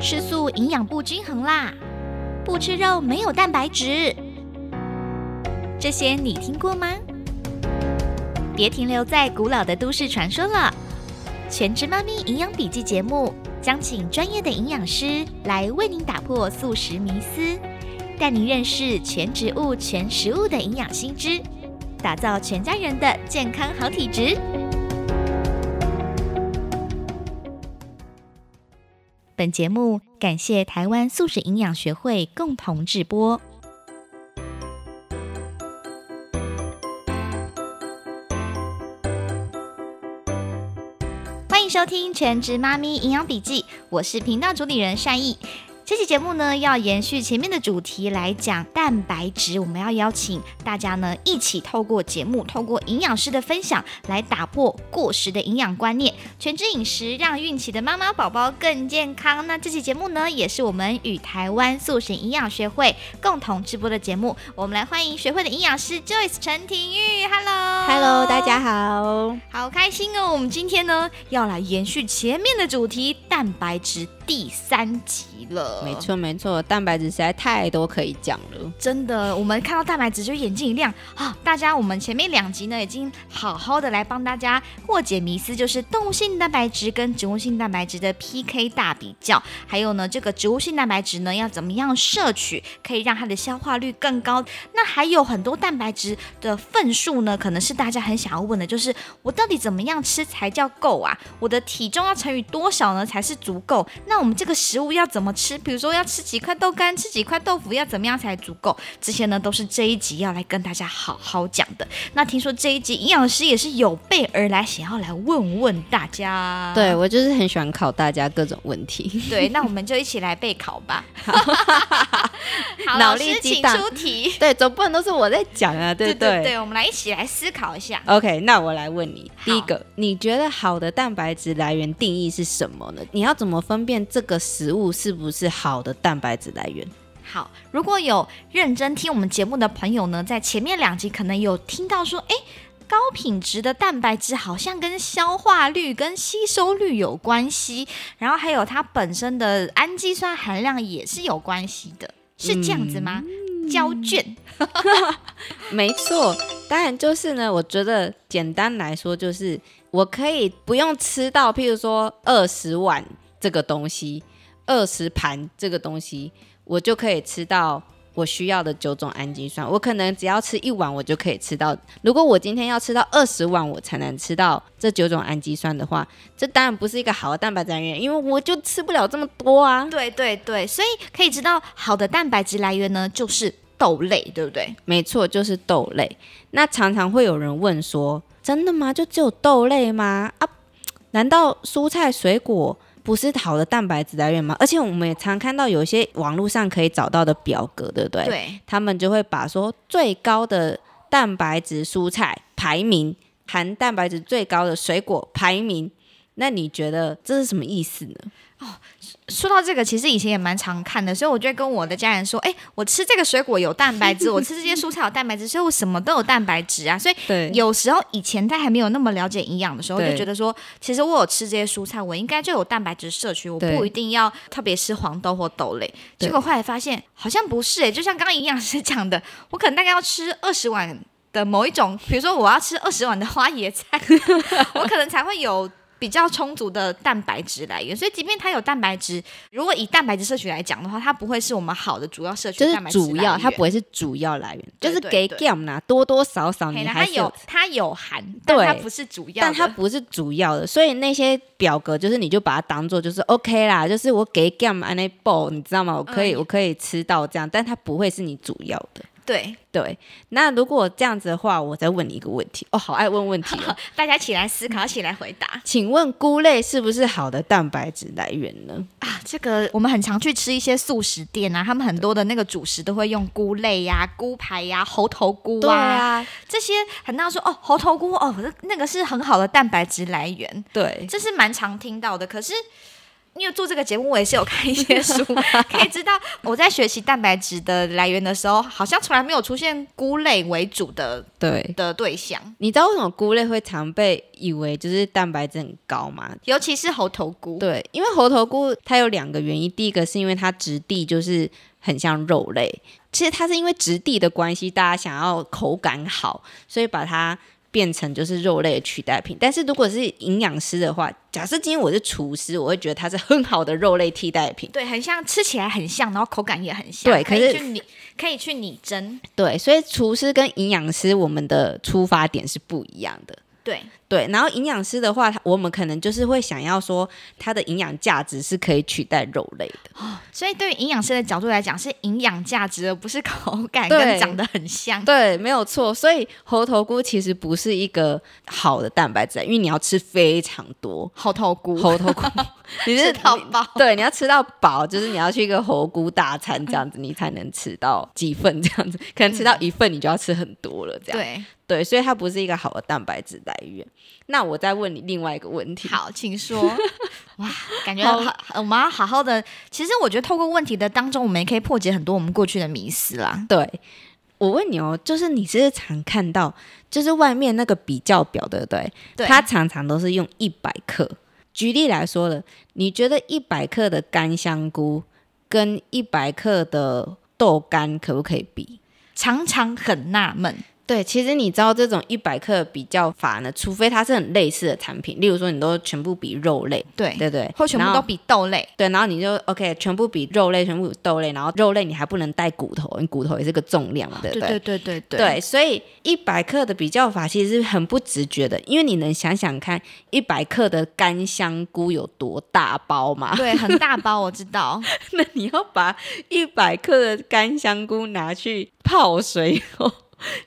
吃素营养不均衡啦，不吃肉没有蛋白质，这些你听过吗？别停留在古老的都市传说了，全职妈咪营养笔记节目将请专业的营养师来为您打破素食迷思，带您认识全植物、全食物的营养新知，打造全家人的健康好体质。本节目感谢台湾素食营养学会共同制播。欢迎收听《全职妈咪营养笔记》，我是频道主理人善意。这期节目呢，要延续前面的主题来讲蛋白质。我们要邀请大家呢，一起透过节目，透过营养师的分享，来打破过时的营养观念，全脂饮食让孕期的妈妈宝宝更健康。那这期节目呢，也是我们与台湾素食营养学会共同直播的节目。我们来欢迎学会的营养师 Joyce 陈庭玉，Hello，Hello，大家好，好开心哦！我们今天呢，要来延续前面的主题，蛋白质。第三集了，没错没错，蛋白质实在太多可以讲了，真的，我们看到蛋白质就眼睛一亮啊！大家，我们前面两集呢，已经好好的来帮大家破解迷思，就是动物性蛋白质跟植物性蛋白质的 PK 大比较，还有呢，这个植物性蛋白质呢要怎么样摄取，可以让它的消化率更高？那还有很多蛋白质的份数呢，可能是大家很想要问的，就是我到底怎么样吃才叫够啊？我的体重要乘以多少呢才是足够？那那我们这个食物要怎么吃？比如说要吃几块豆干，吃几块豆腐，要怎么样才足够？这些呢都是这一集要来跟大家好好讲的。那听说这一集营养师也是有备而来，想要来问问大家。对我就是很喜欢考大家各种问题。对，那我们就一起来备考吧。好，脑力请出题。对，总不能都是我在讲啊，对不对？对，我们来一起来思考一下。OK，那我来问你，第一个，你觉得好的蛋白质来源定义是什么呢？你要怎么分辨？这个食物是不是好的蛋白质来源？好，如果有认真听我们节目的朋友呢，在前面两集可能有听到说，哎，高品质的蛋白质好像跟消化率、跟吸收率有关系，然后还有它本身的氨基酸含量也是有关系的，是这样子吗？胶卷，没错，当然就是呢。我觉得简单来说，就是我可以不用吃到，譬如说二十碗。这个东西二十盘，这个东西我就可以吃到我需要的九种氨基酸。我可能只要吃一碗，我就可以吃到。如果我今天要吃到二十碗，我才能吃到这九种氨基酸的话，这当然不是一个好的蛋白质来源，因为我就吃不了这么多啊。对对对，所以可以知道好的蛋白质来源呢，就是豆类，对不对？没错，就是豆类。那常常会有人问说：“真的吗？就只有豆类吗？啊？难道蔬菜水果？”不是好的蛋白质来源吗？而且我们也常看到有一些网络上可以找到的表格，对不对？对，他们就会把说最高的蛋白质蔬菜排名，含蛋白质最高的水果排名。那你觉得这是什么意思呢？哦。说到这个，其实以前也蛮常看的，所以我就跟我的家人说：“哎，我吃这个水果有蛋白质，我吃这些蔬菜有蛋白质，所以我什么都有蛋白质啊。”所以有时候以前在还没有那么了解营养的时候，就觉得说，其实我有吃这些蔬菜，我应该就有蛋白质摄取，我不一定要特别吃黄豆或豆类。结果后来发现好像不是哎，就像刚刚营养师 讲的，我可能大概要吃二十碗的某一种，比如说我要吃二十碗的花椰菜，我可能才会有。比较充足的蛋白质来源，所以即便它有蛋白质，如果以蛋白质摄取来讲的话，它不会是我们好的主要摄取蛋白质主要它不会是主要来源，就是给 gam 呐，多多少少你还有它有含，但它不是主要，但它不是主要的，所以那些表格就是你就把它当做就是 OK 啦，就是我给 gam a n a b o 你知道吗？我可以我可以吃到这样，但它不会是你主要的。对。对，那如果这样子的话，我再问你一个问题。哦，好爱问问题哦，大家起来思考，起来回答。请问菇类是不是好的蛋白质来源呢？啊，这个我们很常去吃一些素食店啊，他们很多的那个主食都会用菇类呀、菇排呀、猴头菇啊，这些很多说哦，猴头菇哦，那个是很好的蛋白质来源，对，这是蛮常听到的。可是因为做这个节目，我也是有看一些书，可以知道我在学习蛋白质的来源的时候，好像从来没有出现菇类为主的对，的对象，你知道为什么菇类会常被以为就是蛋白质很高吗？尤其是猴头菇。对，因为猴头菇它有两个原因，第一个是因为它质地就是很像肉类，其实它是因为质地的关系，大家想要口感好，所以把它变成就是肉类的取代品。但是如果是营养师的话，假设今天我是厨师，我会觉得它是很好的肉类替代品。对，很像，吃起来很像，然后口感也很像。对可是以去拟，可以去拟真。对，所以厨师跟营养师我们的出发点是不一样的。对，对，然后营养师的话，他我们可能就是会想要说，它的营养价值是可以取代肉类的。所以对于营养师的角度来讲，是营养价值，而不是口感对跟长得很像。对，没有错。所以猴头菇其实不是一个好的蛋白质，因为你要吃非常多猴头菇，猴头菇 你是吃到饱。对，你要吃到饱，就是你要去一个猴菇大餐这样子，你才能吃到几份这样子，可能吃到一份你就要吃很多了这样。对，对，所以它不是一个好的蛋白质来源。那我再问你另外一个问题，好，请说。哇，感觉好，我们要好好的。其实我觉得透过问题的当中，我们也可以破解很多我们过去的迷思啦。对，我问你哦，就是你是常看到，就是外面那个比较表，对不对？对，它常常都是用一百克。举例来说了，你觉得一百克的干香菇跟一百克的豆干可不可以比？常常很纳闷。对，其实你知道这种一百克比较法呢，除非它是很类似的产品，例如说你都全部比肉类，对，对不对，后或全部都比豆类。对，然后你就 OK，全部比肉类，全部比豆类，然后肉类你还不能带骨头，你骨头也是个重量嘛，对不对对对对对对，所以一百克的比较法其实是很不直觉的，因为你能想想看，一百克的干香菇有多大包嘛？对，很大包，我知道。那你要把一百克的干香菇拿去泡水后，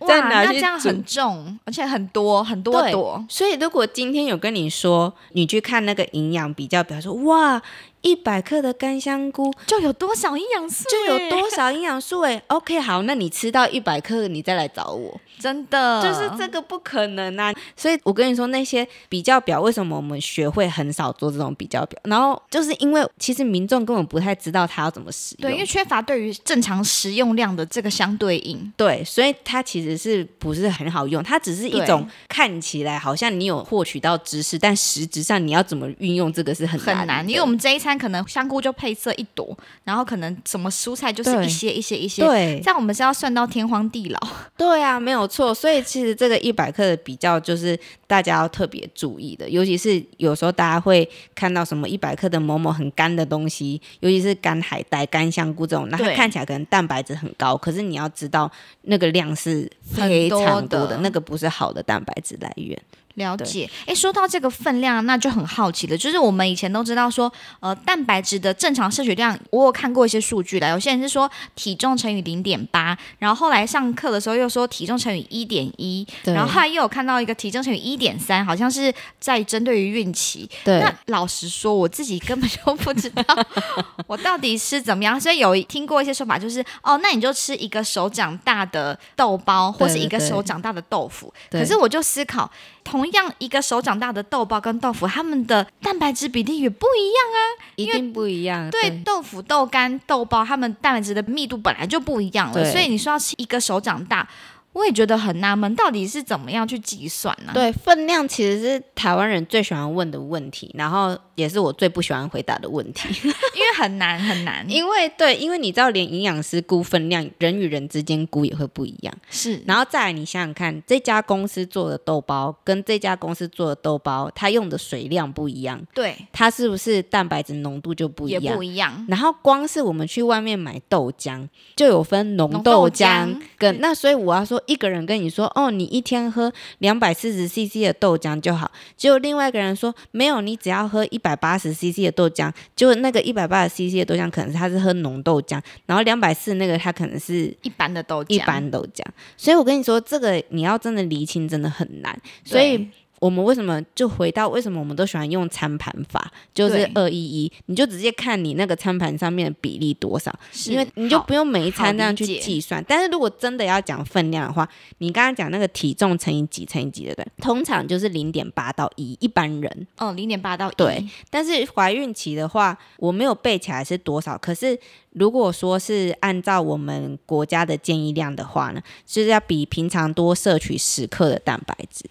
再哇，拿去煮那这样很重，而且很多很多朵。所以如果今天有跟你说，你去看那个营养比较表，说哇，一百克的干香菇就有多少营养素？就有多少营养素？哎，OK，好，那你吃到一百克，你再来找我。真的，就是这个不可能啊！所以我跟你说，那些比较表为什么我们学会很少做这种比较表？然后就是因为其实民众根本不太知道它要怎么使用，对，因为缺乏对于正常食用量的这个相对应。对，所以它其实是不是很好用？它只是一种看起来好像你有获取到知识，但实质上你要怎么运用这个是很很难，因为我们这一餐可能香菇就配色一朵，然后可能什么蔬菜就是一些一些一些，对这样我们是要算到天荒地老。对啊，没有错。所以其实这个一百克的比较，就是大家要特别注意的，尤其是有时候大家会看到什么一百克的某某很干的东西，尤其是干海带、干香菇这种，那它看起来可能蛋白质很高，可是你要知道那个量是非常多的多的，那个不是好的蛋白质来源。了解，哎，说到这个分量，那就很好奇了。就是我们以前都知道说，呃，蛋白质的正常摄取量，我有看过一些数据啦。有些人是说体重乘以零点八，然后后来上课的时候又说体重乘以一点一，然后后来又有看到一个体重乘以一点三，好像是在针对于孕期。对那老实说，我自己根本就不知道 我到底是怎么样，所以有听过一些说法，就是哦，那你就吃一个手掌大的豆包，或是一个手掌大的豆腐。对可是我就思考，同样一个手掌大的豆包跟豆腐，它们的蛋白质比例也不一样啊。一定不一样。对，豆腐、豆干、豆包，它们蛋白质的密度本来就不一样了，所以你说要吃一个手掌大，我也觉得很纳闷，到底是怎么样去计算呢？对，分量其实是台湾人最喜欢问的问题，然后也是我最不喜欢回答的问题。因为很难很难，因为对，因为你知道，连营养师估分量，人与人之间估也会不一样。是然后再来，你想想看，这家公司做的豆包跟这家公司做的豆包，它用的水量不一样，对，它是不是蛋白质浓度就不一样也样不？一样。然后光是我们去外面买豆浆，就有分浓浓豆浆跟那，所以我要说，一个人跟你说，哦，你一天喝两百四十 CC 的豆浆就好，结果另外一个人说，没有，你只要喝一百八十 CC 的豆浆，结果那个一百八十 CC 的豆浆可能是他是喝浓豆浆，然后两百四那个他可能是一般的豆浆，一般豆浆，所以我跟你说，这个你要真的厘清真的很难，所以。我们为什么就回到为什么我们都喜欢用餐盘法，就是对二一一，你就直接看你那个餐盘上面的比例多少，是因为你就不用每一餐那样去计算。但是如果真的要讲分量的话，你刚刚讲那个体重乘以几乘以几，对不对？通常就是零点八到一，一般人。哦，零点八到一，对，但是怀孕期的话，我没有背起来是多少。可是如果说是按照我们国家的建议量的话呢，就是要比平常多摄取十克的蛋白质。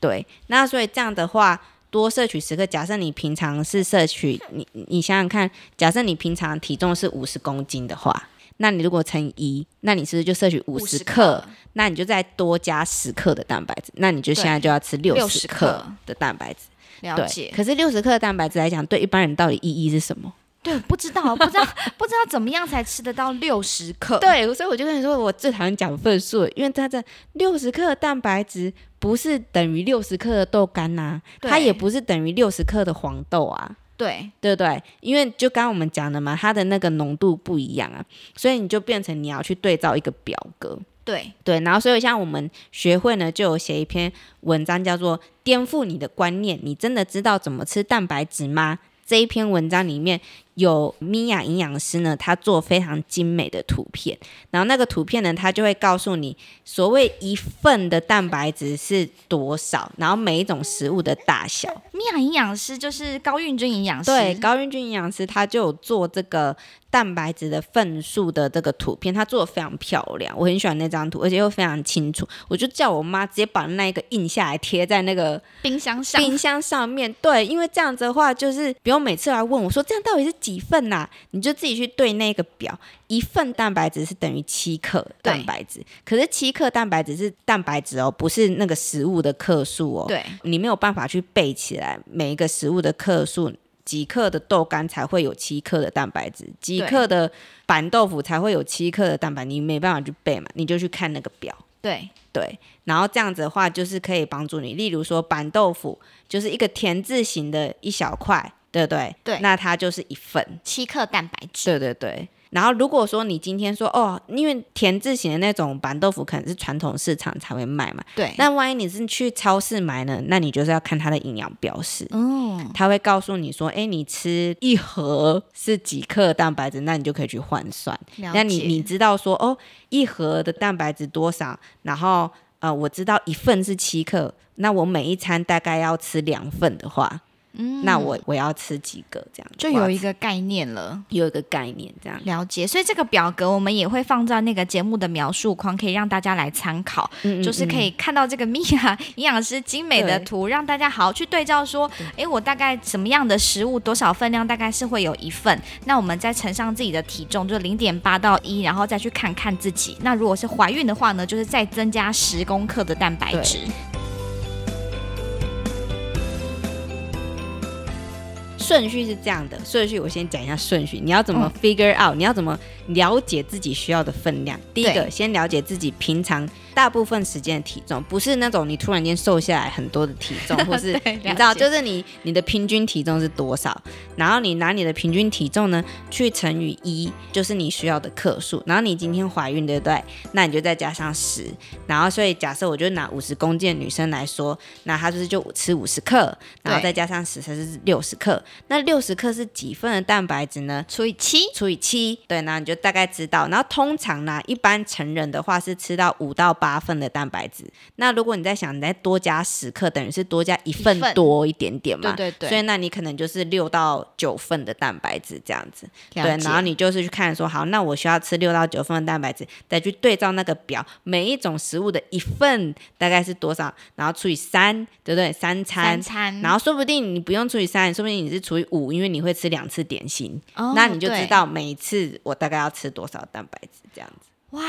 对，那所以这样的话，多摄取十克。假设你平常是摄取，你你想想看，假设你平常体重是五十公斤的话，那你如果乘以一，那你是不是就摄取五十50克？那你就再多加十克的蛋白质，那你就现在就要吃六60十克克的蛋白质。对，了解。可是六十克的蛋白质来讲，对一般人到底意义是什么？对，不知道，不知道，不知道怎么样才吃得到六十克。对，所以我就跟你说，我最讨厌讲份数，因为它这六十克的蛋白质不是等于六十克的豆干呐、它也不是等于六十克的黄豆啊。对对不对？因为就刚刚我们讲的嘛，它的那个浓度不一样啊，所以你就变成你要去对照一个表格。对对，然后所以像我们学会呢，就有写一篇文章，叫做《颠覆你的观念》，你真的知道怎么吃蛋白质吗？这一篇文章里面有米娅营养师呢，他做非常精美的图片，然后那个图片呢，他就会告诉你所谓一份的蛋白质是多少，然后每一种食物的大小。米娅营养师就是高运君营养师，对，高运君营养师他就有做这个蛋白质的份数的这个图片，他做的非常漂亮，我很喜欢那张图，而且又非常清楚。我就叫我妈直接把那个印下来贴在那个冰箱上，冰箱上面。对，因为这样子的话，就是不用每次来问我说这样到底是几份呐、你就自己去对那个表，一份蛋白质是等于七克蛋白质，可是七克蛋白质是蛋白质哦，不是那个食物的克数哦。对你没有办法去背起来每一个食物的克数，几克的豆干才会有七克的蛋白质，几克的板豆腐才会有七克的蛋白，你没办法去背嘛，你就去看那个表。对对，然后这样子的话，就是可以帮助你。例如说，板豆腐就是一个田字形的一小块，对不对？对那它就是一份。七克蛋白质，对对对。然后如果说你今天说哦，因为田字形的那种板豆腐可能是传统市场才会卖嘛，对，那万一你是去超市买呢，那你就是要看它的营养标示。嗯，它会告诉你说，哎，你吃一盒是几克蛋白质，那你就可以去换算。那你你知道说，哦，一盒的蛋白质多少？然后呃，我知道一份是七克，那我每一餐大概要吃两份的话，嗯那我我要吃几个这样？就有一个概念了。有一个概念这样。了解，所以这个表格我们也会放在那个节目的描述框，可以让大家来参考。嗯就是可以看到这个米娅营养师精美的图，让大家好好去对照说，哎，我大概什么样的食物多少分量，大概是会有一份。那我们再乘上自己的体重，就零点八到一，然后再去看看自己。那如果是怀孕的话呢，就是再增加十公克的蛋白质。顺序是这样的，顺序我先讲一下顺序，你要怎么 figure out，、你要怎么了解自己需要的分量。第一个，先了解自己平常大部分时间的体重，不是那种你突然间瘦下来很多的体重，或是你知道，就是你你的平均体重是多少，然后你拿你的平均体重呢去乘以一，就是你需要的克数，然后你今天怀孕对不对？那你就再加上十，然后所以假设我就拿五十公斤的女生来说，那她就是就吃五十克，然后再加上十，才是六十克。那六十克是几份的蛋白质呢？除以七，除以七，对，那你就大概知道。然后通常呢，一般成人的话是吃到五到八份的蛋白质。那如果你在想，你再多加十克，等于是多加一份多一点点嘛。对对对所以那你可能就是六到九份的蛋白质这样子。对，然后你就是去看说，好，那我需要吃六到九份的蛋白质，再去对照那个表，每一种食物的一份大概是多少，然后除以三，对不对？三餐。三餐，然后说不定你不用除以三，说不定你是除以五，因为你会吃两次点心。哦那你就知道每一次我大概要吃多少蛋白质这样子。哇，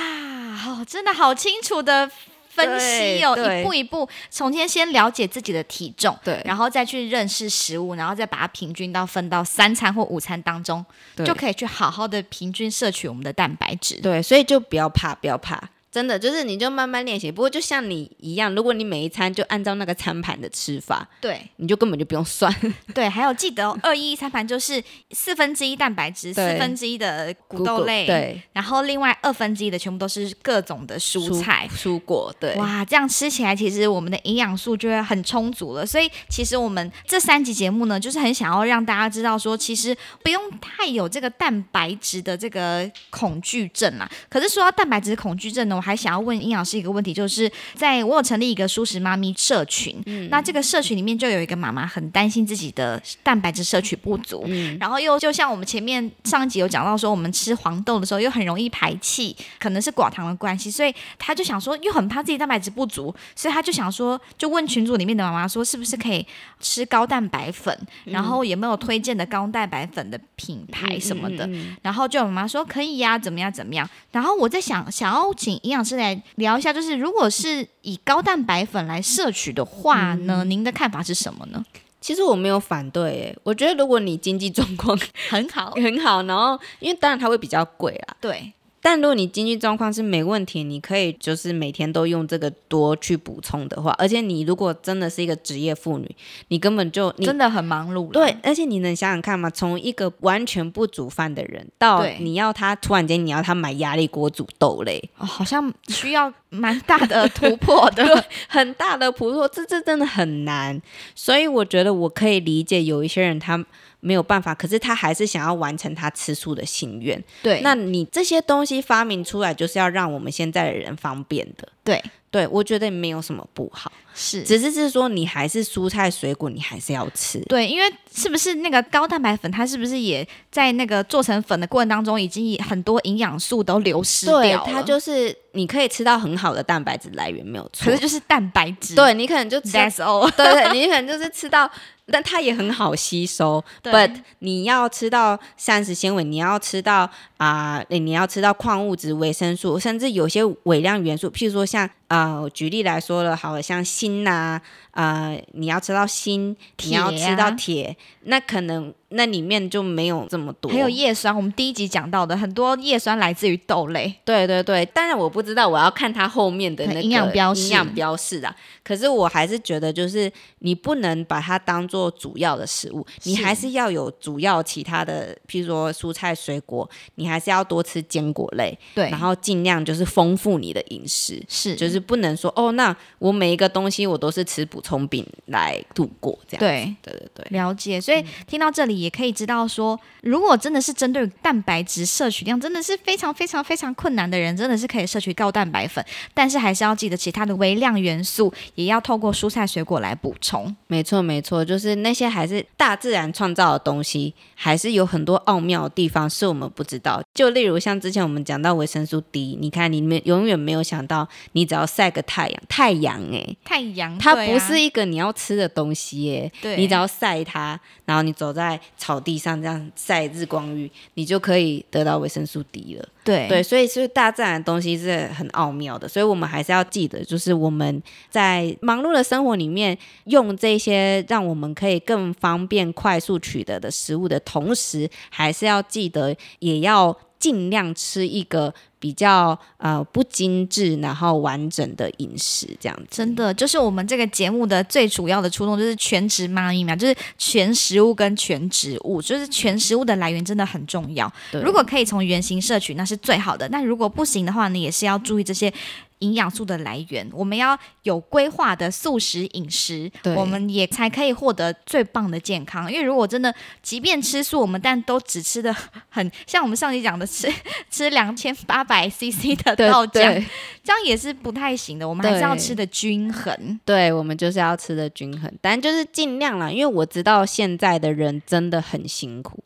好，真的好清楚的分析哦，一步一步，从先先了解自己的体重，对然后再去认识食物，然后再把它平均到分到三餐或午餐当中，对就可以去好好的平均摄取我们的蛋白质。对，所以就不要怕，不要怕。真的就是你就慢慢练习。不过就像你一样，如果你每一餐就按照那个餐盘的吃法，对你就根本就不用算。对，还有记得哦二一一餐盘就是四分之一蛋白质，四对分之一的谷豆类，，对，然后另外二分之一的全部都是各种的蔬菜。蔬果，对，哇，这样吃起来，其实我们的营养素就会很充足了。所以，其实我们这三集节目呢，就是很想要让大家知道说，其实不用太有这个蛋白质的这个恐惧症啦。可是说到蛋白质恐惧症呢，我还想要问营养师一个问题，就是在我有成立一个舒适妈咪社群，那这个社群里面就有一个妈妈很担心自己的蛋白质摄取不足，然后又就像我们前面上一集有讲到说，我们吃黄豆的时候又很容易排气，可能是寡糖的关系，所以她就想说，又很怕自己蛋白质不足，所以她就想说，就问群组里面的妈妈说，是不是可以吃高蛋白粉，然后有没有推荐的高蛋白粉的品牌什么的。然后就有妈妈说可以呀、怎么样怎么样。然后我在想，想要请营养师来聊一下，就是如果是以高蛋白粉来摄取的话呢，您的看法是什么呢？其实我没有反对，诶，我觉得如果你经济状况很好，很好，然后因为当然它会比较贵啦，对但如果你经济状况是没问题，你可以就是每天都用这个多去补充的话，而且你如果真的是一个职业妇女，你根本就你真的很忙碌啦。对，而且你能想想看吗？从一个完全不煮饭的人，到你要他突然间你要他买压力锅煮豆类，哦，好像需要蛮大的突破的。很大的突破，这这真的很难。所以我觉得我可以理解有一些人他没有办法，可是他还是想要完成他吃素的心愿。对，那你这些东西发明出来，就是要让我们现在的人方便的。对对，我觉得没有什么不好，是只是是说你还是蔬菜水果，你还是要吃。对，因为是不是那个高蛋白粉，它是不是也在那个做成粉的过程当中，已经很多营养素都流失掉对，它就是你可以吃到很好的蛋白质来源，没有错。可是就是蛋白质。对你可能就吃到，，That's all。对对，你可能就是吃到，但它也很好吸收。对 But 你要吃到膳食纤维，你要吃到啊、你要吃到矿物质、维生素，甚至有些微量元素，譬如说像啊、我举例来说了，好了，像锌呐、啊，你要吃到锌，你要吃到铁，那可能那里面就没有这么多。还有叶酸，我们第一集讲到的很多叶酸来自于豆类。对对对，当然我不知道，我要看它后面的那个营养标示营养标示啊。可是我还是觉得，就是你不能把它当做主要的食物，你还是要有主要其他的，譬如说蔬菜水果，你还是要多吃坚果类，对，然后尽量就是丰富你的饮食。是就是不能说哦，那我每一个东西我都是吃补充品来度过这样。对。对对对，了解，所以听到这里也可以知道说，如果真的是针对蛋白质摄取量真的是非常非常非常困难的人，真的是可以摄取高蛋白粉，但是还是要记得其他的微量元素，也要透过蔬菜水果来补充。没错，没错，就是那些还是大自然创造的东西，还是有很多奥妙的地方是我们不知道。就例如像之前我们讲到维生素 D，你看你们永远没有想到，你只要晒个太阳，太阳诶、太阳，它不是一个你要吃的东西耶、对。你只要晒它，然后你走在草地上这样晒日光浴，你就可以得到维生素 D 了。对。对，所以是大自然的东西是很奥妙的，所以我们还是要记得，就是我们在忙碌的生活里面用这些让我们可以更方便、快速取得的食物的同时，还是要记得也要尽量吃一个比较呃不精致然后完整的饮食，这样子。真的，就是我们这个节目的最主要的初衷，就是全职妈咪嘛，就是全食物跟全植物，就是全食物的来源真的很重要。如果可以从原型摄取，那是最好的。那如果不行的话呢，也是要注意这些。营养素的来源，我们要有规划的素食饮食对，我们也才可以获得最棒的健康。因为如果真的，即便吃素，我们但都只吃的很 像我们上集讲的吃 吃两千八百 CC 的豆浆，这样也是不太行的。我们还是要吃的均衡。对，我们就是要吃的均衡，但就是尽量啦，因为我知道现在的人真的很辛苦。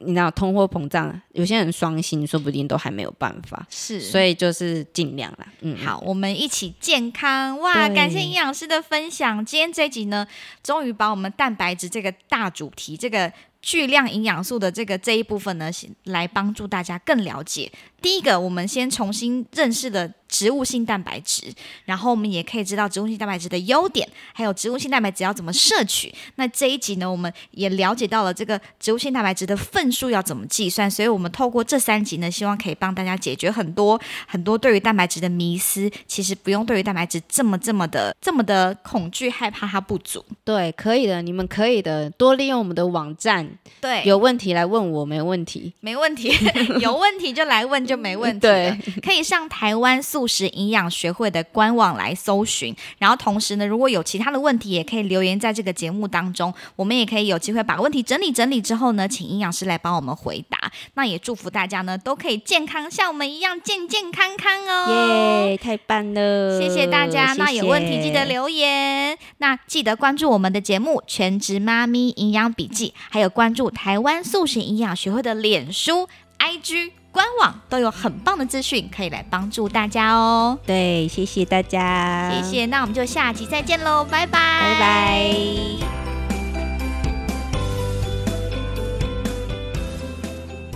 你知道通货膨胀，有些人双薪，说不定都还没有办法，是，所以就是尽量啦。嗯，好，我们一起健康哇！感谢营养师的分享。今天这一集呢，终于把我们蛋白质这个大主题，这个巨量营养素的这个这一部分呢，来帮助大家更了解。第一个，我们先重新认识了植物性蛋白质，然后我们也可以知道植物性蛋白质的优点，还有植物性蛋白质要怎么摄取。那这一集呢，我们也了解到了这个植物性蛋白质的份数要怎么计算，所以我们透过这三集呢，希望可以帮大家解决很多很多对于蛋白质的迷思。其实不用对于蛋白质这么这么的这么的恐惧害怕它不足。对，可以的，你们可以的，多利用我们的网站，对，有问题来问我，没问题，没问题，有问题就来问就没问题。对，可以上台湾素食营养学会的官网来搜寻，然后同时呢，如果有其他的问题，也可以留言在这个节目当中，我们也可以有机会把问题整理整理之后呢，请营养师来帮我们回答。那也祝福大家呢，都可以健康，像我们一样健健康康哦！耶，太棒了！谢谢大家。那有问题记得留言，那记得关注我们的节目《全职妈咪营养笔记》，还有关注台湾素食营养学会的脸书、IG。官网都有很棒的资讯，可以来帮助大家哦。对，谢谢大家，谢谢。那我们就下集再见喽，拜拜，拜拜。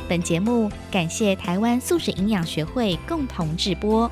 本节目感谢台湾素食营养学会共同制播。